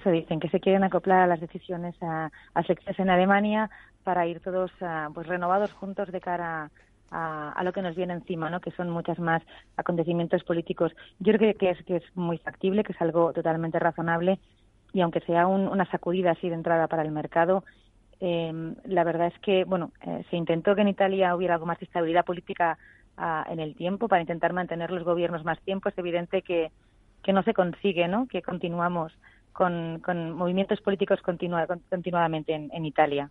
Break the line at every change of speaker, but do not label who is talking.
eso dicen, que se quieren acoplar a las decisiones a, a elecciones en Alemania para ir todos pues renovados juntos de cara a, a, lo que nos viene encima, ¿no? que son muchos más acontecimientos políticos. Yo creo que es, que es muy factible, que es algo totalmente razonable y aunque sea una sacudida así de entrada para el mercado, eh, la verdad es que bueno eh, se intentó que en Italia hubiera algo más de estabilidad política ah, en el tiempo para intentar mantener los gobiernos más tiempo. Es evidente que, que no se consigue, ¿no? que continuamos con, con movimientos políticos continua, continuadamente en, en Italia.